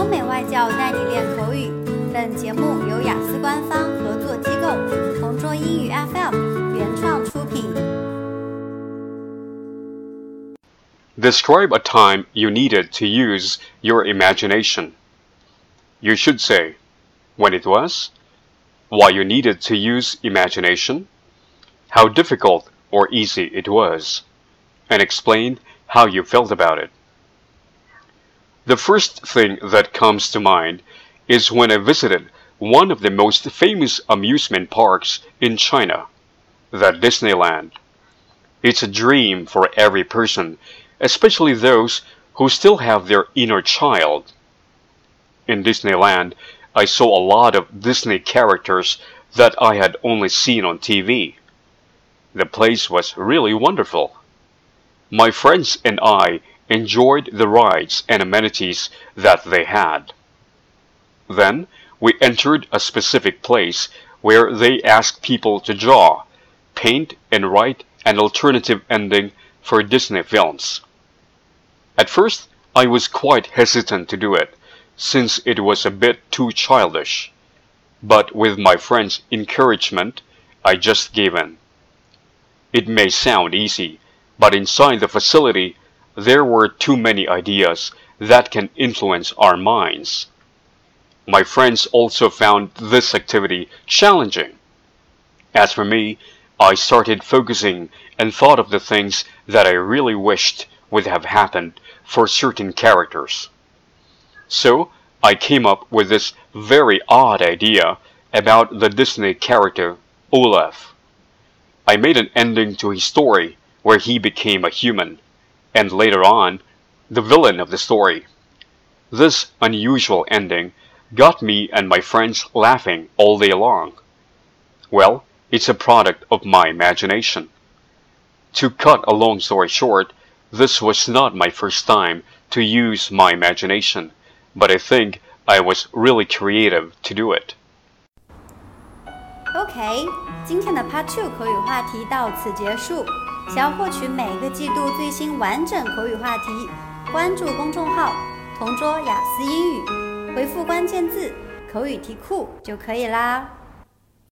欧美外教带你练口语。本节目由雅思官方合作机构同桌英语 FM 原创出品。Describe a time you needed to use your imagination. You should say when it was, why you needed to use imagination, how difficult or easy it was, and explain how you felt about it. The first thing that comes to mind is when I visited one of the most famous amusement parks in China, the Disneyland. It's a dream for every person, especially those who still have their inner child. In Disneyland, I saw a lot of Disney characters that I had only seen on TV. The place was really wonderful. My friends and I enjoyed the rides and amenities that they had. Then we entered a specific place where they asked people to draw, paint, and write an alternative ending for Disney films. At first, I was quite hesitant to do it, since it was a bit too childish. But with my friend's encouragement, I just gave in. It may sound easy, but inside the facility there were too many ideas that can influence our minds. My friends also found this activity challenging. As for me, I started focusing and thought of the things that I really wished would have happened for certain characters. So I came up with this very odd idea about the Disney character Olaf. I made an ending to his story where he became a human and later on, the villain of the story. This unusual ending got me and my friends laughing all day long. Well, it's a product of my imagination. To cut a long story short, this was not my first time to use my imagination, but I think I was really creative to do it. OK，今天的 Part Two 口语话题到此结束。 想要获取每个季度最新完整口语话题，关注公众号“同桌雅思英语”，回复关键字“口语题库”就可以啦。